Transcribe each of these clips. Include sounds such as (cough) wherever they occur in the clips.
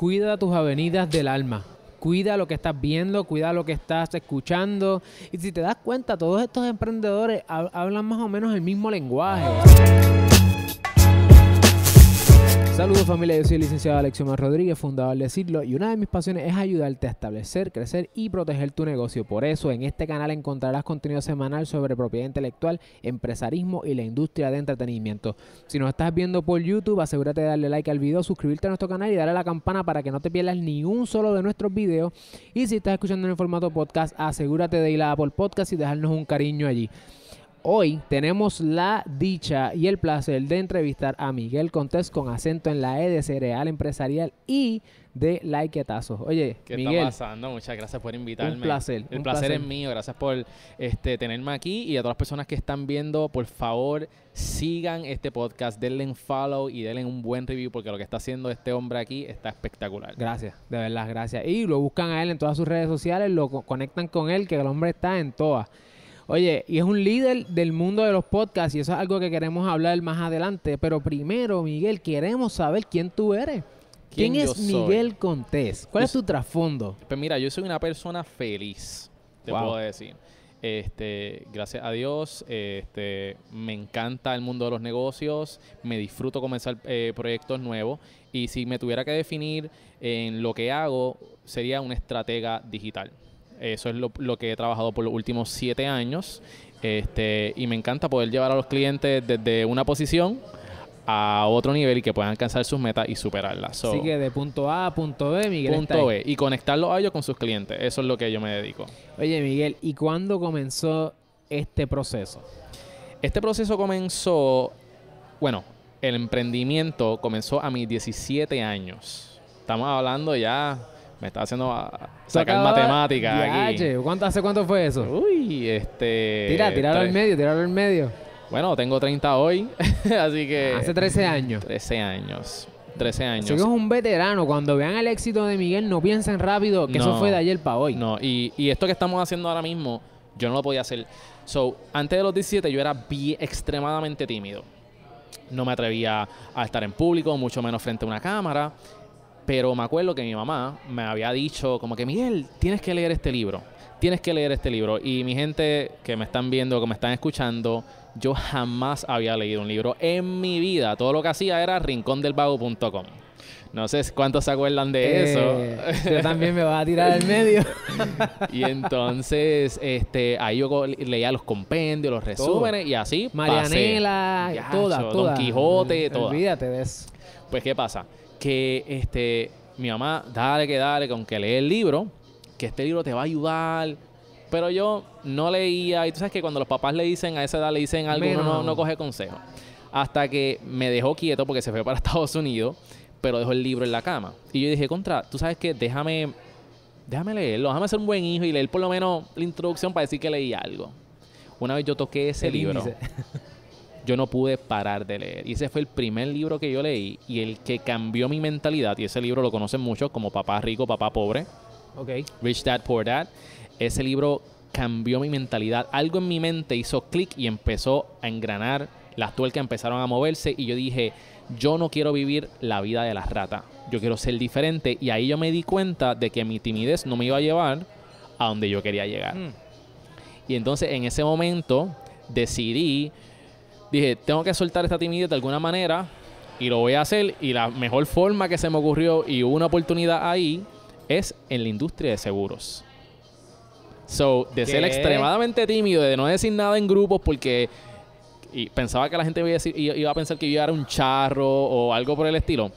cuida tus avenidas del alma. Cuida lo que estás viendo, cuida lo que estás escuchando. Y si te das cuenta, todos estos emprendedores hab- hablan más o menos el mismo lenguaje. Saludos familia, yo soy el licenciado Alexiomar Rodríguez, fundador de Siglo, y una de mis pasiones es ayudarte a establecer, crecer y proteger tu negocio. Por eso en este canal encontrarás contenido semanal sobre propiedad intelectual, empresarismo y la industria de entretenimiento. Si nos estás viendo por YouTube, asegúrate de darle like al video, suscribirte a nuestro canal y darle a la campana para que no te pierdas ni un solo de nuestros videos. Y si estás escuchando en el formato podcast, asegúrate de ir a Apple Podcast y dejarnos un cariño allí. Hoy tenemos la dicha y el placer de entrevistar a Miguel Contés con acento en la E de cereal empresarial y de laiquetazos. Oye, ¿Qué Miguel, está pasando? Muchas gracias por invitarme. Un placer, El un placer, placer. es mío. Gracias por este, tenerme aquí. Y a todas las personas que están viendo, por favor, sigan este podcast. Denle un follow y denle un buen review porque lo que está haciendo este hombre aquí está espectacular. gracias, de verdad, gracias. Y lo buscan a él en todas sus redes sociales, lo co- conectan con él, que el hombre está en todas. Oye, y es un líder del mundo de los podcasts y eso es algo que queremos hablar más adelante. Pero primero, Miguel, queremos saber quién tú eres. ¿Quién, ¿Quién yo es soy? Miguel Contés? ¿Cuál es tu trasfondo? Pues mira, yo soy una persona feliz, te Wow. puedo decir. Este, gracias a Dios, este, me encanta el mundo de los negocios, me disfruto comenzar eh, proyectos nuevos y si me tuviera que definir en lo que hago, sería un estratega digital. Eso es lo, lo que he trabajado por los últimos siete años este, y me encanta poder llevar a los clientes desde una posición a otro nivel y que puedan alcanzar sus metas y superarlas. So, Así que de punto A a punto B, Miguel punto. B y conectarlos a ellos con sus clientes. Eso es lo que yo me dedico. Oye, Miguel, ¿y cuándo comenzó este proceso? Este proceso comenzó, bueno, el emprendimiento comenzó a mis 17 años. Estamos hablando ya, me está haciendo ah, sacar matemáticas aquí. ¿cuánto, ¿Hace cuánto fue eso? Uy, este... Tira, tiralo al medio, tiralo al medio. Bueno, tengo 30 hoy, (laughs) así que... Hace 13 años. 13 años. 13 años. Así que es un veterano. Cuando vean el éxito de Miguel, no piensen rápido que eso fue de ayer para hoy. No, y, y esto que estamos haciendo ahora mismo, yo no lo podía hacer. So, antes de los 17 yo era bien, extremadamente tímido. No me atrevía a estar en público, mucho menos frente a una cámara. Pero me acuerdo que mi mamá me había dicho como que, Miguel, tienes que leer este libro. Tienes que leer este libro. Y mi gente que me están viendo, que me están escuchando, yo jamás había leído un libro en mi vida. Todo lo que hacía era rincondelvago.com. No sé cuántos se acuerdan de eso. Eh, yo también me vas a tirar al medio. (laughs) Y entonces, este, ahí yo leía los compendios, los resúmenes y así. pasé. Marianela, Yacho, toda, Don toda. Quijote, toda. Olvídate de eso. Pues, ¿qué pasa? Que este, mi mamá, dale que dale, con que lee el libro, que este libro te va a ayudar. Pero yo no leía, y tú sabes que cuando los papás le dicen a esa edad, le dicen algo, uno no, no coge consejo. Hasta que me dejó quieto porque se fue para (laughs) Estados Unidos, pero dejó el libro en la cama. Y yo dije, contra, tú sabes que déjame, déjame leerlo, déjame ser un buen hijo y leer por lo menos la introducción para decir que leí algo. Una vez yo toqué ese El libro. (laughs) yo no pude parar de leer. Y ese fue el primer libro que yo leí y el que cambió mi mentalidad. Y ese libro lo conocen muchos como Papá Rico, Papá Pobre, Ok. Rich Dad, Poor Dad. Ese libro cambió mi mentalidad. Algo en mi mente hizo clic y empezó a engranar. Las tuercas empezaron a moverse y yo dije, yo no quiero vivir la vida de las ratas. Yo quiero ser diferente. Y ahí yo me di cuenta de que mi timidez no me iba a llevar a donde yo quería llegar. Mm. Y entonces en ese momento decidí, dije, tengo que soltar esta timidez de alguna manera y lo voy a hacer. Y la mejor forma que se me ocurrió y hubo una oportunidad ahí es en la industria de seguros. So, de ser extremadamente tímido, de no decir nada en grupos porque y pensaba que la gente iba a, decir- iba a pensar que yo era un charro o algo por el estilo.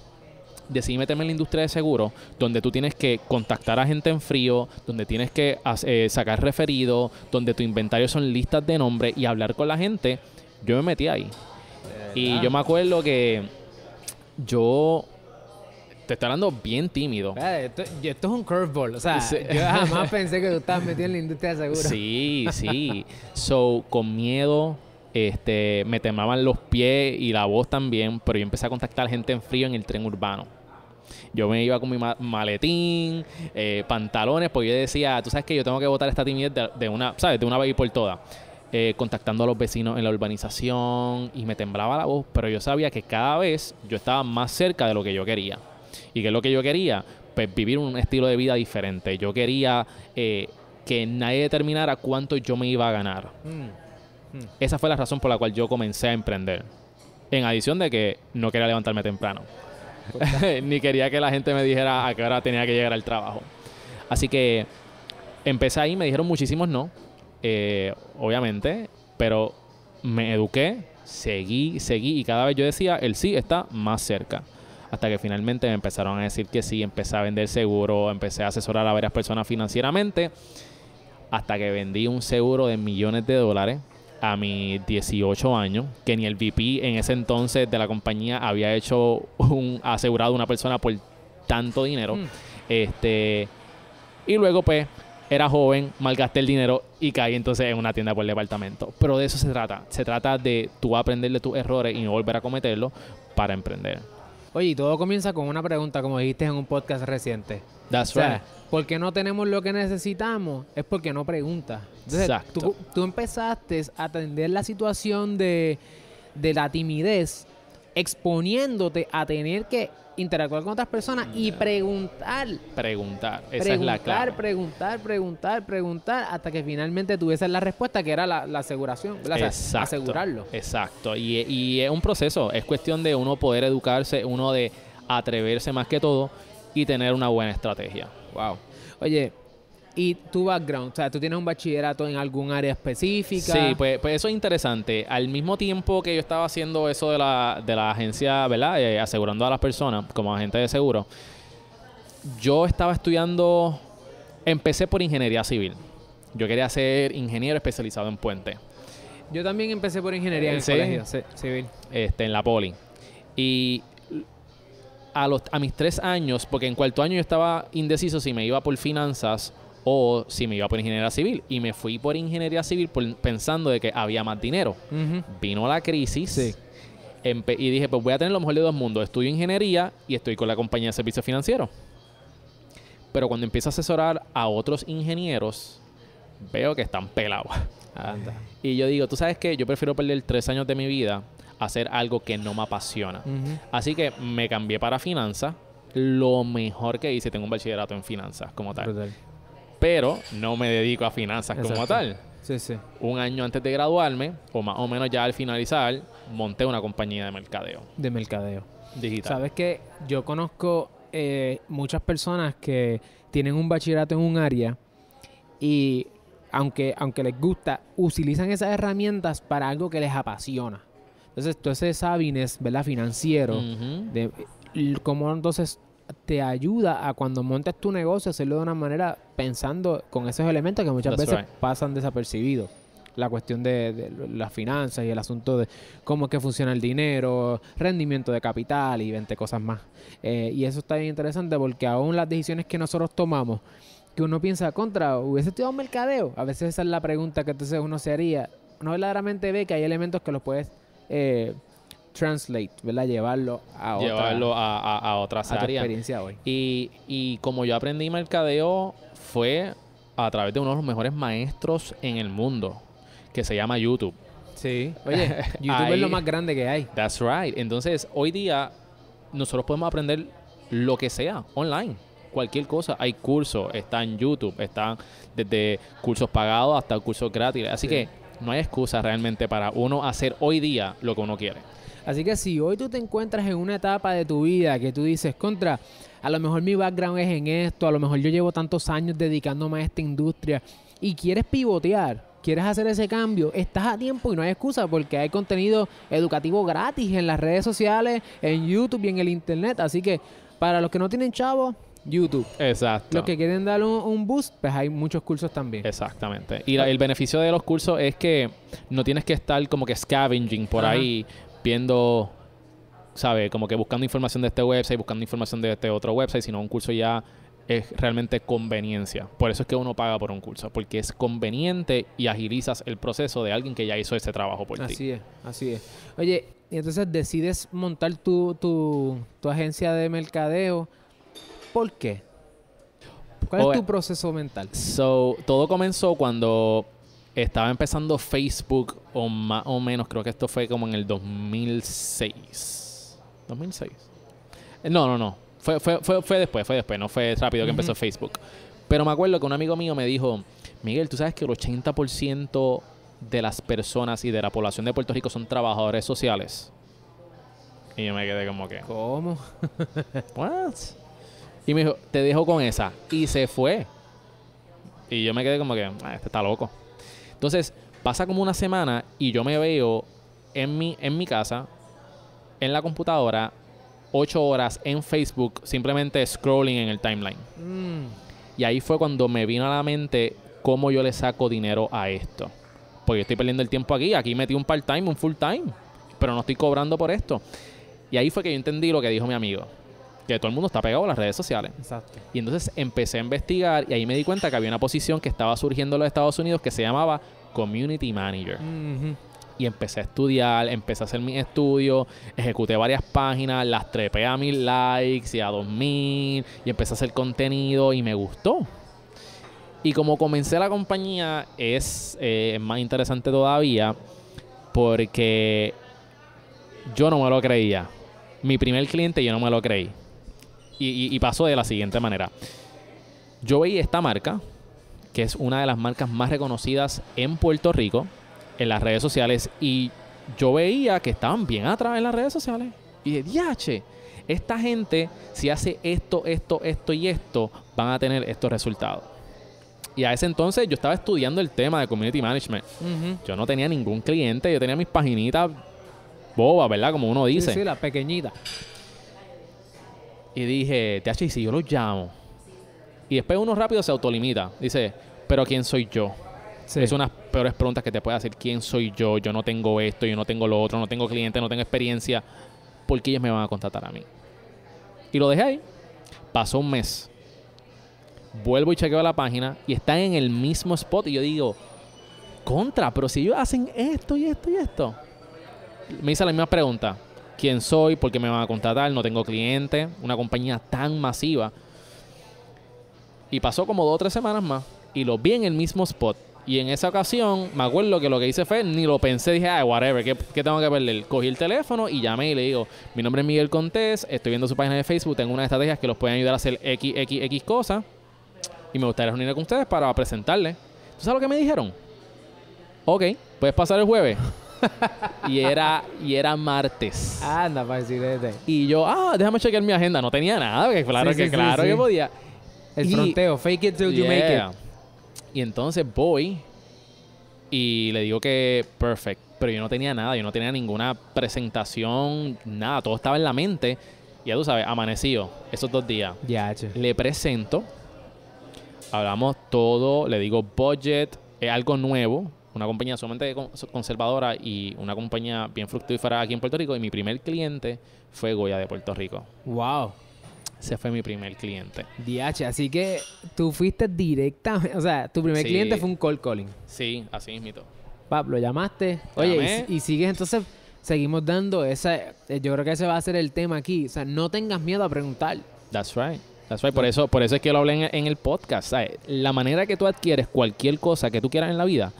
Decidí meterme en la industria de seguros, donde tú tienes que contactar a gente en frío, donde tienes que eh, sacar referidos, donde tu inventario son listas de nombre y hablar con la gente. Yo me metí ahí. Y yo me acuerdo que yo te estoy hablando bien tímido. Esto, es un curveball. O sea, Sí. yo jamás (laughs) pensé que tú estabas metido en la industria de seguros. Sí, sí. So, con miedo, este, me temblaban los pies y la voz también, pero yo empecé a contactar gente en frío en el tren urbano. Yo me iba con mi ma- maletín, eh, pantalones, porque yo decía, tú sabes que yo tengo que botar esta timidez de, de una, ¿sabes? De una vez y por todas. Eh, contactando a los vecinos en la urbanización y me temblaba la voz, pero yo sabía que cada vez yo estaba más cerca de lo que yo quería. ¿Y qué es lo que yo quería? Pues vivir un estilo de vida diferente. Yo quería eh, que nadie determinara cuánto yo me iba a ganar. Mm. Esa fue la razón por la cual yo comencé a emprender. En adición de que no quería levantarme temprano. (laughs) Ni quería que la gente me dijera a qué hora tenía que llegar al trabajo. Así que empecé ahí, me dijeron muchísimos no, eh, obviamente, pero me eduqué, seguí, seguí y cada vez yo decía, el sí está más cerca. Hasta que finalmente me empezaron a decir que sí, empecé a vender seguro, empecé a asesorar a varias personas financieramente, hasta que vendí un seguro de millones de dólares a mis 18 años, que ni el VP en ese entonces de la compañía había hecho un asegurado a una persona por tanto dinero. Mm. Este, y luego pues era joven, malgasté el dinero y caí entonces en una tienda por departamento. Pero de eso se trata. Se trata de tú aprender de tus errores y no volver a cometerlos para emprender. Oye, y todo comienza con una pregunta, como dijiste en un podcast reciente. That's O sea, right. ¿por qué no tenemos lo que necesitamos? Es porque no preguntas. Entonces, Exacto. Tú, tú empezaste a atender la situación de, de la timidez exponiéndote a tener que interactuar con otras personas y preguntar. Preguntar. Esa preguntar, es la clave. preguntar, preguntar, preguntar, hasta que finalmente tuvieses la respuesta que era la, la aseguración, Exacto. asegurarlo. Exacto. Y, y es un proceso. Es cuestión de uno poder educarse, uno de atreverse más que todo y tener una buena estrategia. Wow. Oye, ¿y tu background? O sea, ¿tú tienes un bachillerato en algún área específica? Sí, pues, pues eso es interesante. Al mismo tiempo que yo estaba haciendo eso de la, de la agencia, ¿verdad? Eh, asegurando a las personas como agente de seguro, yo estaba estudiando, empecé por ingeniería civil. Yo quería ser ingeniero especializado en puente, Yo también empecé por ingeniería en el ¿Sí? colegio civil. este, en la poli. Y a, los, a mis tres años, porque en cuarto año yo estaba indeciso si me iba por finanzas o si me iba por ingeniería civil. Y me fui por ingeniería civil por- pensando de que había más dinero. Vino la crisis Sí. y dije, pues voy a tener lo mejor de dos mundos. Estudio ingeniería y estoy con la compañía de servicios financieros. Pero cuando empiezo a asesorar a otros ingenieros, veo que están pelados. Anda. Y yo digo, tú sabes qué, yo prefiero perder tres años de mi vida a hacer algo que no me apasiona. Así que me cambié para finanzas. Lo mejor que hice, tengo un bachillerato en finanzas como tal. Brutal. Pero no me dedico a finanzas como tal. Sí, sí. un año antes de graduarme, o más o menos ya al finalizar, monté una compañía de mercadeo De mercadeo. digital. Sabes que yo conozco eh, muchas personas que tienen un bachillerato en un área y aunque, aunque les gusta, utilizan esas herramientas para algo que les apasiona. Entonces, todo ese sabines, ¿verdad? Financiero, de cómo entonces te ayuda a cuando montes tu negocio hacerlo de una manera pensando con esos elementos que muchas That's veces right. pasan desapercibidos. La cuestión de, de las finanzas y el asunto de cómo es que funciona el dinero, rendimiento de capital y 20 cosas más. Eh, y eso está bien interesante porque aún las decisiones que nosotros tomamos, que uno piensa contra, hubiese estudiado mercadeo. A veces esa es la pregunta que entonces uno se haría. Uno verdaderamente ve que hay elementos que los puedes eh, translate, ¿verdad? Llevarlo a otra, Llevarlo a, a, a otras a tu áreas. experiencia hoy. Y, y como yo aprendí mercadeo, fue a través de uno de los mejores maestros en el mundo, que se llama YouTube. Sí. Oye, (laughs) YouTube Ahí- es lo más grande que hay. That's right. Entonces, hoy día, nosotros podemos aprender lo que sea online. Cualquier cosa. Hay cursos, está en YouTube, están desde cursos pagados hasta cursos gratis. Así Sí. que no hay excusa realmente para uno hacer hoy día lo que uno quiere. Así que si hoy tú te encuentras en una etapa de tu vida que tú dices, contra, a lo mejor mi background es en esto, a lo mejor yo llevo tantos años dedicándome a esta industria y quieres pivotear, quieres hacer ese cambio, estás a tiempo y no hay excusa porque hay contenido educativo gratis en las redes sociales, en YouTube y en el internet. Así que para los que no tienen chavos, YouTube. Exacto. Los que quieren darle un, un boost, pues hay muchos cursos también. Exactamente. Y la- el beneficio de los cursos es que no tienes que estar como que scavenging por Ajá. ahí viendo, ¿sabes? Como que buscando información de este website, buscando información de este otro website, sino un curso ya es realmente conveniencia. Por eso es que uno paga por un curso, porque es conveniente y agilizas el proceso de alguien que ya hizo ese trabajo por ti. Así es, así es. Oye, y entonces decides montar tu, tu, tu agencia de mercadeo. ¿Por qué? ¿Cuál es tu proceso mental? So, todo comenzó cuando estaba empezando Facebook, o más o menos, creo que esto fue como en el 2006. ¿2006? Eh, No, no, no. Fue, fue, fue, fue después, fue después, no fue rápido que empezó Facebook. Pero me acuerdo que un amigo mío me dijo, Miguel, tú sabes que el 80% de las personas y de la población de Puerto Rico son trabajadores sociales. Y yo me quedé como que, ¿Cómo? (laughs) ¿what? Y me dijo, te dejo con esa. Y se fue. Y yo me quedé como que, "Ah, este está loco. Entonces, pasa como una semana y yo me veo en mi, en mi casa, en la computadora, ocho horas en Facebook, simplemente scrolling en el timeline. Mm, Y ahí fue cuando me vino a la mente cómo yo le saco dinero a esto. Porque estoy perdiendo el tiempo aquí. Aquí metí un part-time, un full-time. Pero no estoy cobrando por esto. Y ahí fue que yo entendí lo que dijo mi amigo. Que todo el mundo está pegado a las redes sociales. exacto. Y entonces empecé a investigar y ahí me di cuenta que había una posición que estaba surgiendo en los Estados Unidos que se llamaba Community Manager. Y empecé a estudiar, empecé a hacer mis estudios, ejecuté varias páginas, las trepé a mil likes y a dos mil y empecé a hacer contenido y me gustó. Y como comencé la compañía es eh, más interesante todavía porque yo no me lo creía. Mi primer cliente yo no me lo creí. Y, y- y pasó de la siguiente manera. Yo veía esta marca, que es una de las marcas más reconocidas en Puerto Rico, en las redes sociales, y yo veía que estaban bien atrás en las redes sociales. Y de diache, esta gente, si hace esto, esto, esto y esto, van a tener estos resultados. Y a ese entonces yo estaba estudiando el tema de community management. Yo no tenía ningún cliente, yo tenía mis paginitas bobas, ¿verdad? Como uno dice. sí, la pequeñita. Y dije, TH, ¿y si yo los llamo? Y después uno rápido se autolimita. Dice, ¿pero quién soy yo? Sí. Es una de las peores preguntas que te puede hacer. ¿Quién soy yo? Yo no tengo esto, yo no tengo lo otro, no tengo cliente, no tengo experiencia. ¿Por qué ellos me van a contratar a mí? Y lo dejé ahí. Pasó un mes. Vuelvo y chequeo la página y están en el mismo spot. Y yo digo, contra, pero si ellos hacen esto y esto y esto. Me hice la misma pregunta. ¿Quién soy? ¿Por qué me van a contratar? No tengo cliente. Una compañía tan masiva. Y pasó como dos o tres semanas más. Y lo vi en el mismo spot. Y en esa ocasión, me acuerdo que lo que hice fue, ni lo pensé, dije, ah, whatever, ¿qué, tengo que perder? Cogí el teléfono y llamé y le digo, mi nombre es Miguel Contés, estoy viendo su página de Facebook, tengo unas estrategias que los pueden ayudar a hacer X, X, X cosas. Y me gustaría reunirme con ustedes para presentarles. ¿Tú sabes lo que me dijeron? Ok, puedes pasar el jueves. (laughs) y era y era martes. Anda, para decirte. Y yo, ah, déjame chequear mi agenda. No tenía nada, que claro Sí, que sí, claro sí. que podía. El Y- fronteo, fake it till you make Yeah. it. Y entonces voy y le digo que perfect, pero yo no tenía nada, yo no tenía ninguna presentación, nada, todo estaba en la mente. Y ya tú sabes, amanecido esos dos días. Ya, che. Le presento, hablamos todo, le digo budget, es algo nuevo, una compañía sumamente con- conservadora y una compañía bien fructífera aquí en Puerto Rico. Y mi primer cliente fue Goya de Puerto Rico. Wow. Ese fue mi primer cliente. DH, así que tú fuiste directamente, o sea, tu primer Sí. cliente fue un cold calling. Sí, así mismito. Pap, lo llamaste. Oye, y sigues entonces, seguimos dando esa, eh, yo creo que ese va a ser el tema aquí. O sea, no tengas miedo a preguntar. That's right. That's right. Por eso, por eso es que lo hablé en, en el podcast. ¿sabes? La manera que tú adquieres cualquier cosa que tú quieras en la vida,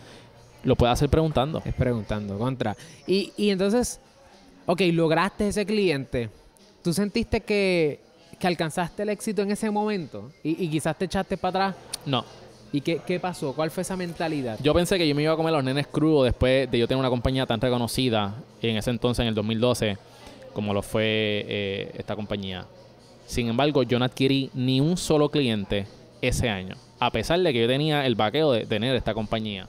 lo puedes hacer preguntando. Es preguntando, contra. Y, y entonces, ok, lograste ese cliente. ¿Tú sentiste que, que alcanzaste el éxito en ese momento? Y, y quizás te echaste para atrás. No. ¿Y qué, qué pasó? ¿Cuál fue esa mentalidad? Yo pensé que yo me iba a comer los nenes crudos después de yo tener una compañía tan reconocida en ese entonces, en el 2012, como lo fue eh, esta compañía. Sin embargo, yo no adquirí ni un solo cliente ese año, a pesar de que yo tenía el vaqueo de tener esta compañía.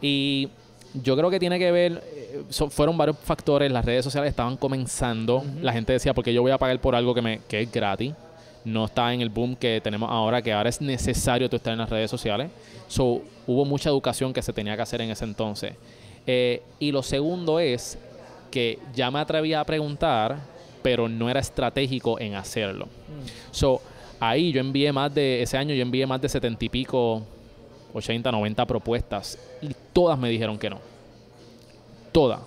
Y yo creo que tiene que ver, eh, so- fueron varios factores, las redes sociales estaban comenzando, la gente decía, porque yo voy a pagar por algo que, me, que es gratis, no está en el boom que tenemos ahora, que ahora es necesario tú estar en las redes sociales. So, hubo mucha educación que se tenía que hacer en ese entonces. Eh, y lo segundo es que ya me atrevía a preguntar, pero no era estratégico en hacerlo. So, ahí yo envié más de, ese año yo envié más de setenta y pico, 80, 90 propuestas y todas me dijeron que no. Todas.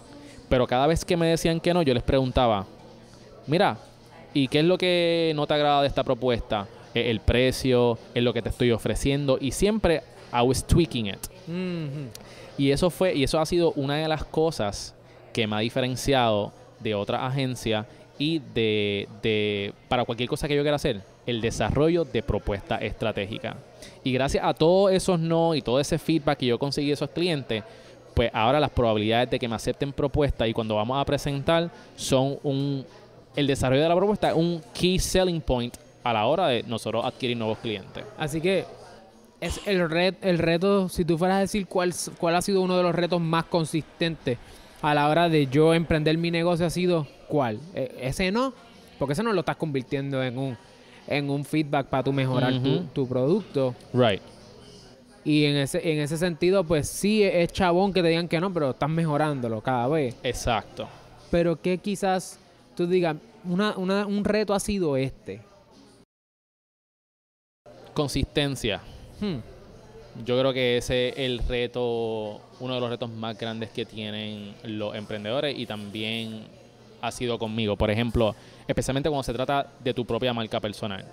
Pero cada vez que me decían que no, yo les preguntaba, mira, ¿y qué es lo que no te agrada de esta propuesta? Eh, El precio, es lo que te estoy ofreciendo y siempre I was tweaking it. Mhm. Y eso fue, y eso ha sido una de las cosas que me ha diferenciado de otra agencia y de, de, para cualquier cosa que yo quiera hacer, el desarrollo de propuesta estratégica. Y gracias a todos esos no y todo ese feedback que yo conseguí de esos clientes, pues ahora las probabilidades de que me acepten propuesta y cuando vamos a presentar son un el desarrollo de la propuesta es un key selling point a la hora de nosotros adquirir nuevos clientes. Así que es el, red, el reto, si tú fueras a decir cuál, cuál ha sido uno de los retos más consistentes a la hora de yo emprender mi negocio, ha sido cuál. E, ese no, porque ese no lo estás convirtiendo en un, en un feedback para tu mejorar tu, producto. Right. Y en ese, en ese sentido, pues sí es chabón que te digan que no, pero estás mejorándolo cada vez. Exacto. Pero que quizás tú digas, una, una- un reto ha sido este. Consistencia. Hmm, Yo creo que ese es el reto, uno de los retos más grandes que tienen los emprendedores y también ha sido conmigo. Por ejemplo, especialmente cuando se trata de tu propia marca personal.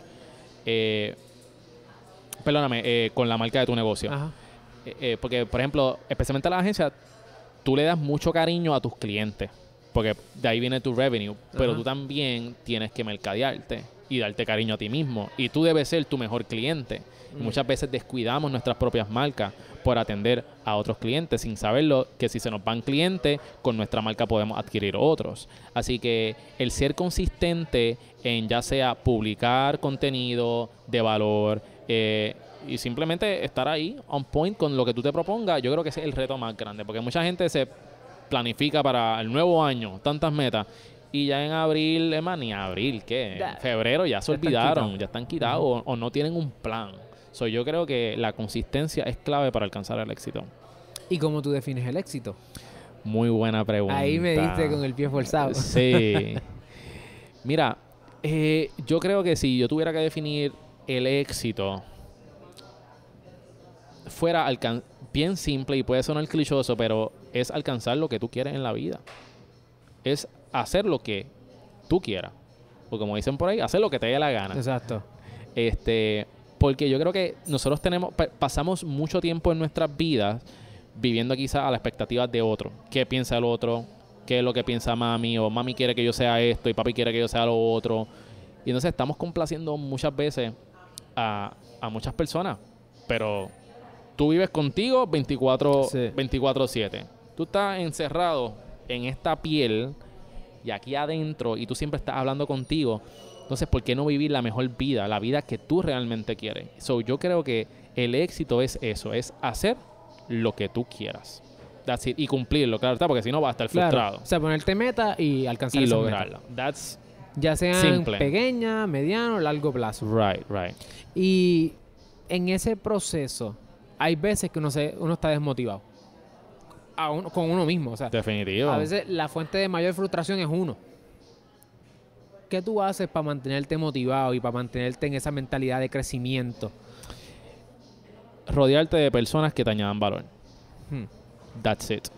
Eh, perdóname, eh, con la marca de tu negocio. Ajá. Eh, eh, porque, por ejemplo, especialmente a la agencia, tú le das mucho cariño a tus clientes. Porque de ahí viene tu revenue. Pero Ajá. tú también tienes que mercadearte y darte cariño a ti mismo. Y tú debes ser tu mejor cliente. Mm. muchas veces descuidamos nuestras propias marcas por atender a otros clientes sin saberlo que si se nos van clientes, con nuestra marca podemos adquirir otros. Así que el ser consistente en ya sea publicar contenido de valor eh, y simplemente estar ahí on point con lo que tú te propongas, yo creo que ese es el reto más grande, porque mucha gente se planifica para el nuevo año tantas metas y ya en abril, es más, ni abril, ¿qué? En febrero ya se Ya olvidaron, ya están quitados o, o no tienen un plan. So, yo creo que la consistencia es clave para alcanzar el éxito. ¿Y cómo tú defines el éxito? Muy buena pregunta. Ahí me diste con el pie forzado. (laughs) Sí. Mira, eh, yo creo que si yo tuviera que definir el éxito, fuera alcan- bien simple y puede sonar clichoso, pero es alcanzar lo que tú quieres en la vida. Es hacer lo que tú quieras. O como dicen por ahí, hacer lo que te dé la gana. Exacto. Este, porque yo creo que nosotros tenemos, pa- pasamos mucho tiempo en nuestras vidas viviendo quizás a las expectativas de otro. ¿Qué piensa el otro? ¿Qué es lo que piensa mami? O mami quiere que yo sea esto y papi quiere que yo sea lo otro. Y entonces estamos complaciendo muchas veces a, a muchas personas. Pero tú vives contigo 24 Sí. 24/7. Tú estás encerrado en esta piel y aquí adentro y tú siempre estás hablando contigo. Entonces, ¿por qué no vivir la mejor vida, la vida que tú realmente quieres? So, yo creo que el éxito es eso, es hacer lo que tú quieras. That's it. Y cumplirlo, claro está, porque si no vas a estar Claro. frustrado. O sea, ponerte meta y alcanzar Y esas lograrlo. That's. Ya sean Simple. pequeña, mediano, largo plazo. right, right. Y en ese proceso, hay veces que uno, se, uno está desmotivado. A uno- con uno mismo. O sea, Definitivo. a veces la fuente de mayor frustración es uno. ¿Qué tú haces para mantenerte motivado y para mantenerte en esa mentalidad de crecimiento? Rodearte de personas que te añadan valor. Hmm. That's it.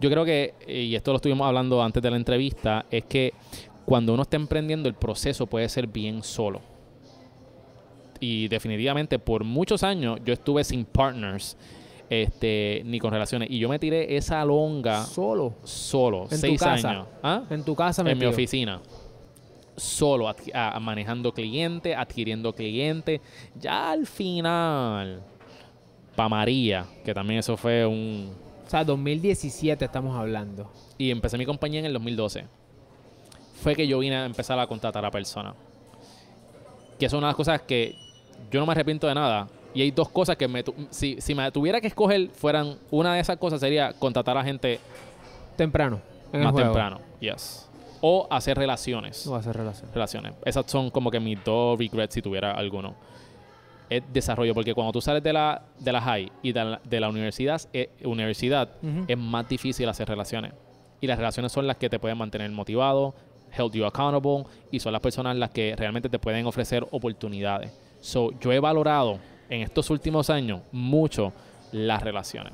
Yo creo que, y esto lo estuvimos hablando antes de la entrevista, es que cuando uno está emprendiendo el proceso puede ser bien solo. Y definitivamente por muchos años yo estuve sin partners, este, ni con relaciones. Y yo me tiré esa longa Solo. solo, En tu seis casa. años. ¿Ah? En tu casa en mi oficina. Solo, a- manejando clientes, adquiriendo clientes. Ya al final, para María, que también eso fue un, O sea, 2017 estamos hablando. y empecé mi compañía en el 2012. Fue que yo vine a empezar a contratar a personas. Que son unas cosas que yo no me arrepiento de nada. Y hay dos cosas que me si, si me tuviera que escoger fueran una de esas cosas sería contratar a gente Temprano. En el más juego. temprano. Yes. O hacer relaciones. A ser relación. Relaciones. Esas son como que mis dos regrets si tuviera alguno. Es desarrollo, porque cuando tú sales de la, de la high y de la, de la universidad, eh, universidad es más difícil hacer relaciones. Y las relaciones son las que te pueden mantener motivado, hold you accountable, y son las personas las que realmente te pueden ofrecer oportunidades. So, yo he valorado en estos últimos años mucho las relaciones.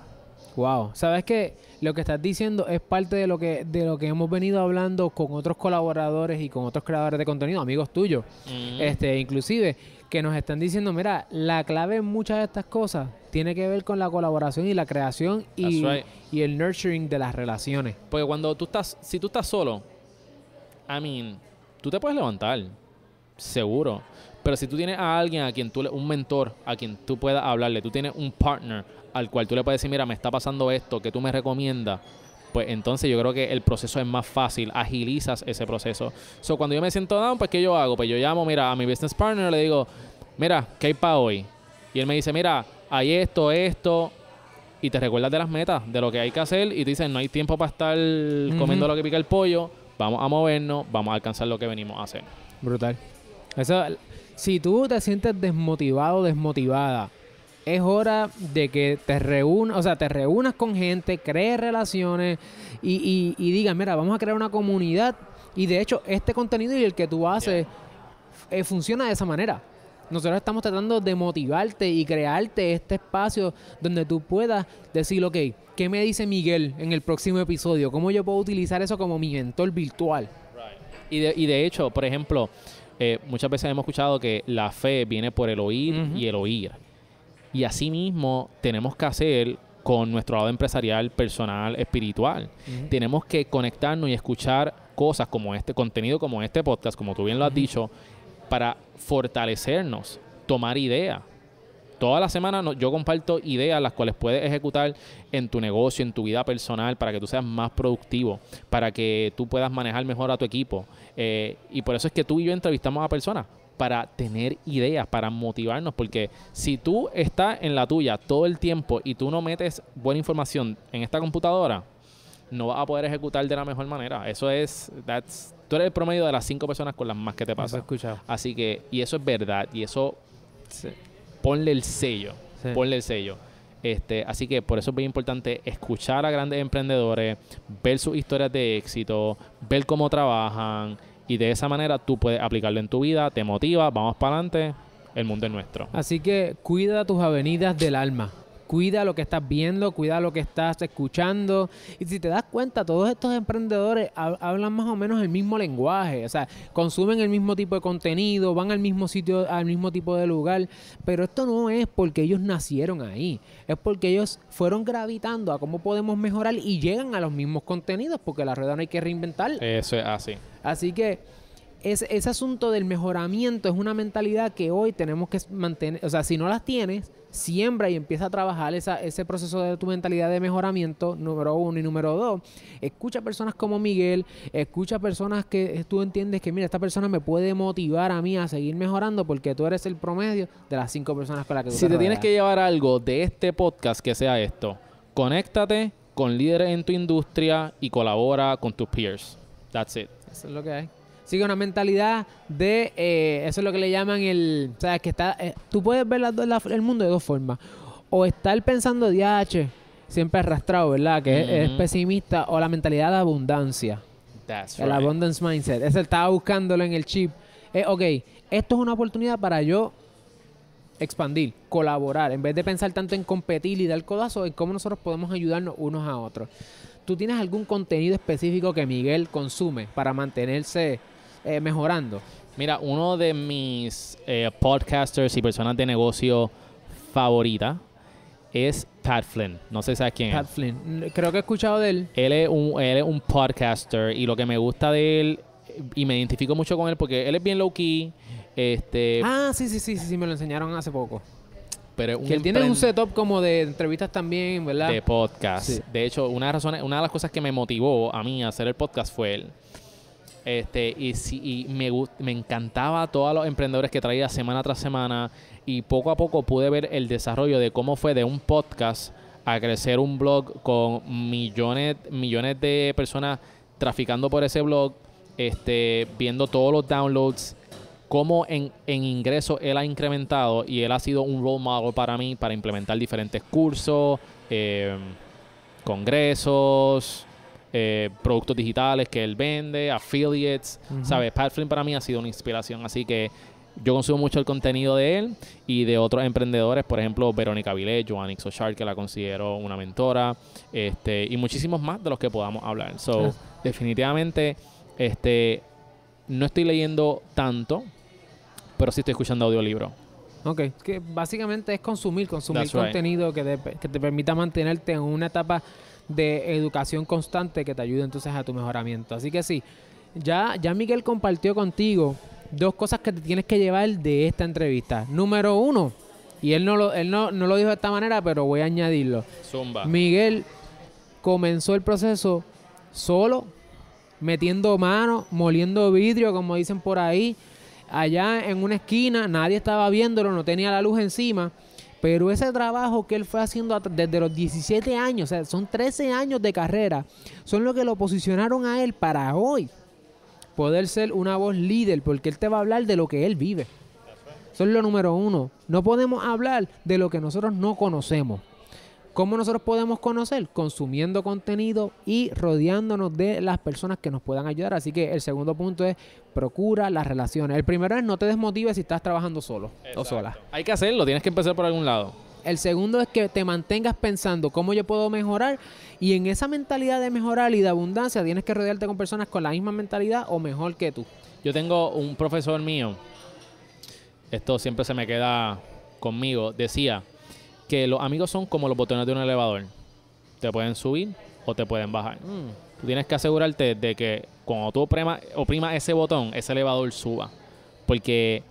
Wow. Sabes que lo que estás diciendo es parte de lo que de lo que hemos venido hablando con otros colaboradores y con otros creadores de contenido, amigos tuyos, este, inclusive que nos están diciendo, mira, la clave en muchas de estas cosas tiene que ver con la colaboración y la creación y, right. y el nurturing de las relaciones. Porque cuando tú estás, si tú estás solo, I mean, tú te puedes levantar, seguro. Pero si tú tienes a alguien a quien tú, le- un mentor, a quien tú puedas hablarle, tú tienes un partner al cual tú le puedes decir, mira, me está pasando esto, que tú me recomiendas, pues entonces yo creo que el proceso es más fácil, agilizas ese proceso. So, cuando yo me siento down, pues ¿qué yo hago? Pues yo llamo, mira, a mi business partner, le digo, mira, ¿qué hay para hoy? Y él me dice, mira, hay esto, esto, y te recuerdas de las metas, de lo que hay que hacer, y te dicen, no hay tiempo para estar comiendo lo que pica el pollo, vamos a movernos, vamos a alcanzar lo que venimos a hacer. Brutal. Eso, si tú te sientes desmotivado, desmotivada, es hora de que te reúnas, o sea, te reúnas con gente, crees relaciones y, y, y digas, mira, vamos a crear una comunidad. Y de hecho, este contenido y el que tú haces eh, funciona de esa manera. Nosotros estamos tratando de motivarte y crearte este espacio donde tú puedas decir, ok, ¿qué me dice Miguel en el próximo episodio? ¿Cómo yo puedo utilizar eso como mi mentor virtual? Y de, y de hecho, por ejemplo, eh, muchas veces hemos escuchado que la fe viene por el oír y el oír. Y así mismo tenemos que hacer con nuestro lado empresarial, personal, espiritual. Tenemos que conectarnos y escuchar cosas como este, contenido como este podcast, como tú bien lo has dicho, para fortalecernos, tomar ideas. Toda la semana no- yo comparto ideas las cuales puedes ejecutar en tu negocio, en tu vida personal, para que tú seas más productivo, para que tú puedas manejar mejor a tu equipo. Eh, y por eso es que tú y yo entrevistamos a personas para tener ideas, para motivarnos, porque si tú estás en la tuya todo el tiempo y tú no metes buena información en esta computadora, no vas a poder ejecutar de la mejor manera. Eso es, that's, tú eres el promedio de las cinco personas con las más que te pasa. escuchado. Así que, y eso es verdad, y eso, ponle el sello, Sí. ponle el sello. Este, así que por eso es bien importante escuchar a grandes emprendedores, ver sus historias de éxito, ver cómo trabajan y de esa manera tú puedes aplicarlo en tu vida, te motiva, vamos para adelante, el mundo es nuestro. Así que cuida tus avenidas del alma. Cuida lo que estás viendo, cuida lo que estás escuchando. Y si te das cuenta, todos estos emprendedores hab- hablan más o menos el mismo lenguaje. O sea, consumen el mismo tipo de contenido, van al mismo sitio, al mismo tipo de lugar. Pero esto no es porque ellos nacieron ahí. Es porque ellos fueron gravitando a cómo podemos mejorar y llegan a los mismos contenidos porque la rueda no hay que reinventar. Eso es así. Así que ese, ese asunto del mejoramiento es una mentalidad que hoy tenemos que mantener. O sea, si no las tienes, siembra y empieza a trabajar esa, ese proceso de tu mentalidad de mejoramiento, número uno y número dos. Escucha personas como Miguel, escucha personas que tú entiendes que, mira, esta persona me puede motivar a mí a seguir mejorando porque tú eres el promedio de las cinco personas con las que tú Si te tienes que llevar algo de este podcast que sea esto, conéctate con líderes en tu industria y colabora con tus peers. That's it. Eso es lo que hay. Sigue una mentalidad de, eh, eso es lo que le llaman el, o sea, que está, eh, tú puedes ver la- el mundo de dos formas. O estar pensando DH, siempre arrastrado, ¿verdad? Que es- pesimista, o la mentalidad de abundancia, That's el right. abundance mindset. Ese estaba buscándolo en el chip. Eh, ok, esto es una oportunidad para yo expandir, colaborar, en vez de pensar tanto en competir y dar codazos, en cómo nosotros podemos ayudarnos unos a otros. ¿Tú tienes algún contenido específico que Miguel consume para mantenerse eh, mejorando? Mira, uno de mis eh, podcasters y personas de negocio favorita es Pat Flynn. No sé si sabes quién Pat es. Flynn. Creo que he escuchado de él. Él es, un, él es un podcaster y lo que me gusta de él, y me identifico mucho con él porque él es bien low key, este, Ah, sí, sí, sí, sí, sí, me lo enseñaron hace poco. pero Que él tiene un setup como de entrevistas también, ¿verdad? de podcast. Sí. De hecho, una de, las razones, una de las cosas que me motivó a mí a hacer el podcast fue él. Este, y sí, y me, me encantaba todos los emprendedores que traía semana tras semana. Y poco a poco pude ver el desarrollo de cómo fue de un podcast a crecer un blog con millones, millones de personas traficando por ese blog, este, viendo todos los downloads, cómo en, en ingresos él ha incrementado y él ha sido un role model para mí para implementar diferentes cursos, eh, congresos, eh, productos digitales que él vende, affiliates. ¿sabes? Pat Flynn para mí ha sido una inspiración, así que yo consumo mucho el contenido de él y de otros emprendedores, por ejemplo, Verónica Villet, Joan Ixochar, que la considero una mentora, este, y muchísimos más de los que podamos hablar. So, definitivamente, este, no estoy leyendo tanto, pero sí estoy escuchando audiolibro. Ok, que básicamente es consumir, consumir That's right. contenido que te, que te permita mantenerte en una etapa de educación constante que te ayude entonces a tu mejoramiento. Así que sí, ya, ya Miguel compartió contigo dos cosas que te tienes que llevar de esta entrevista. Número uno, y él no lo, él no, no lo dijo de esta manera, pero voy a añadirlo. Zumba. Miguel comenzó el proceso solo, metiendo mano, moliendo vidrio, como dicen por ahí, allá en una esquina, nadie estaba viéndolo, no tenía la luz encima. Pero ese trabajo que él fue haciendo desde los 17 años, o sea, son 13 años de carrera, son lo que lo posicionaron a él para hoy poder ser una voz líder, porque él te va a hablar de lo que él vive. Eso es lo número uno. No podemos hablar de lo que nosotros no conocemos. ¿Cómo nosotros podemos conocer? Consumiendo contenido y rodeándonos de las personas que nos puedan ayudar. Así que el segundo punto es procura las relaciones. El primero es no te desmotives si estás trabajando solo o sola. Hay que hacerlo, tienes que empezar por algún lado. El segundo es que te mantengas pensando cómo yo puedo mejorar y en esa mentalidad de mejorar y de abundancia tienes que rodearte con personas con la misma mentalidad o mejor que tú. Yo tengo un profesor mío, esto siempre se me queda conmigo, decía que los amigos son como los botones de un elevador. Te pueden subir o te pueden bajar. Tú tienes que asegurarte de que cuando tú oprima- oprimas ese botón, ese elevador suba. Porque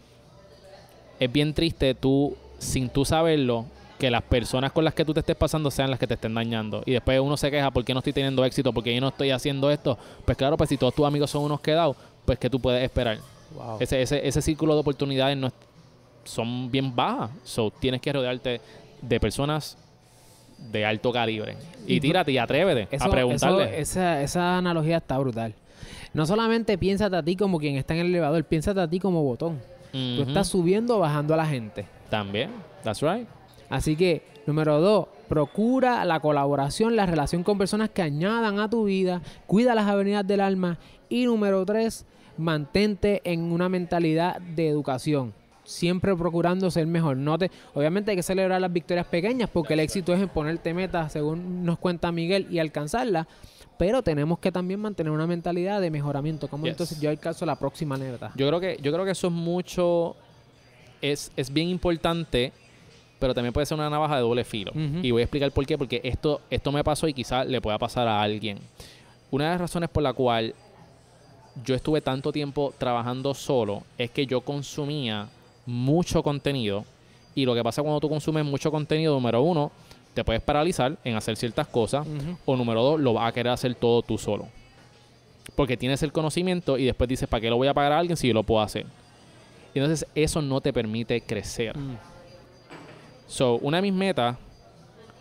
es bien triste tú, sin tú saberlo, que las personas con las que tú te estés pasando sean las que te estén dañando. Y después uno se queja, ¿por qué no estoy teniendo éxito? ¿Por qué yo no estoy haciendo esto? Pues claro, pues si todos tus amigos son unos quedados, pues ¿qué tú puedes esperar? Wow. Ese, ese, ese círculo de oportunidades no es- son bien bajas. So, tienes que rodearte de personas de alto calibre. Y tírate y atrévete Eso- a preguntarle. eso- esa, esa analogía está brutal. No solamente piénsate a ti como quien está en el elevador, piénsate a ti como botón. Tú Ujú. estás subiendo o bajando a la gente. También. That's right. Así que, número dos, procura la colaboración, la relación con personas que añadan a tu vida, cuida las avenidas del alma. Y número tres, mantente en una mentalidad de educación. Siempre procurando ser mejor. No te, obviamente hay que celebrar las victorias pequeñas porque el éxito es en ponerte metas, según nos cuenta Miguel, y alcanzarlas. Pero tenemos que también mantener una mentalidad de mejoramiento. Como Yes. entonces yo alcanzo la próxima meta. Yo creo que, yo creo que eso es mucho. Es, es bien importante, pero también puede ser una navaja de doble filo. Y voy a explicar por qué, porque esto, esto me pasó y quizás le pueda pasar a alguien. Una de las razones por la cual yo estuve tanto tiempo trabajando solo es que yo consumía mucho contenido. Y lo que pasa cuando tú consumes mucho contenido, número uno, te puedes paralizar en hacer ciertas cosas. O número dos, lo vas a querer hacer todo tú solo. Porque tienes el conocimiento y después dices, ¿para qué lo voy a pagar a alguien si yo lo puedo hacer? Y entonces eso no te permite crecer. Mm. So, una de mis metas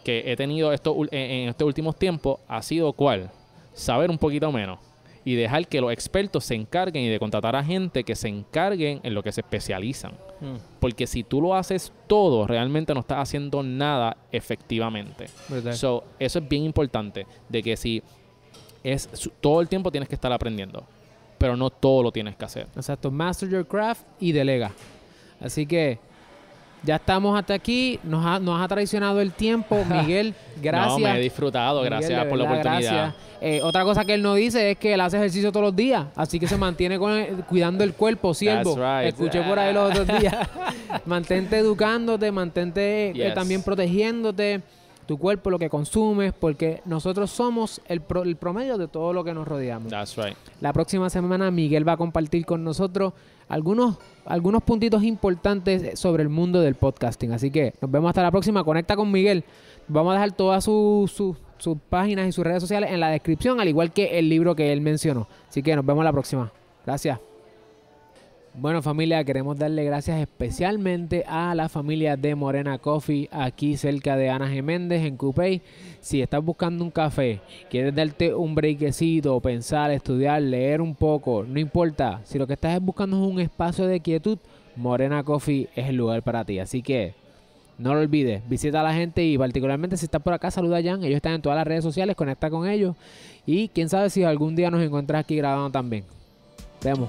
que he tenido estos en, en estos últimos tiempos ha sido cuál? Saber un poquito menos. Y dejar que los expertos se encarguen y de contratar a gente que se encarguen en lo que se especializan. Mm. Porque si tú lo haces todo, realmente no estás haciendo nada efectivamente. So, eso es bien importante, de que si es todo el tiempo tienes que estar aprendiendo, pero no todo lo tienes que hacer. Exacto, master your craft y delega. Así que ya estamos hasta aquí. Nos ha, nos ha traicionado el tiempo. (laughs) Miguel, gracias. No, me he disfrutado, Miguel, gracias por la oportunidad. gracias. Eh, otra cosa que él nos dice es que él hace ejercicio todos los días, así que se mantiene con el- cuidando el cuerpo, siervo. Right. Escuché por ahí los otros (laughs) días. mantente educándote, mantente eh, también protegiéndote tu cuerpo, lo que consumes, porque nosotros somos el, pro- el promedio de todo lo que nos rodeamos. That's right. La próxima semana Miguel va a compartir con nosotros algunos, algunos puntitos importantes sobre el mundo del podcasting. Así que nos vemos hasta la próxima. Conecta con Miguel. Vamos a dejar todas sus sus- sus páginas y sus redes sociales en la descripción, al igual que el libro que él mencionó. Así que nos vemos la próxima. Gracias. Bueno familia, queremos darle gracias especialmente a la familia de Morena Coffee aquí cerca de Ana Geméndez en Coupey. Si estás buscando un café, quieres darte un breakcito, pensar, estudiar, leer un poco, no importa. Si lo que estás buscando es un espacio de quietud, Morena Coffee es el lugar para ti. Así que no lo olvides, visita a la gente y particularmente si estás por acá, saluda a Jan. Ellos están en todas las redes sociales, conecta con ellos. Y quién sabe si algún día nos encuentras aquí grabando también. Vemos.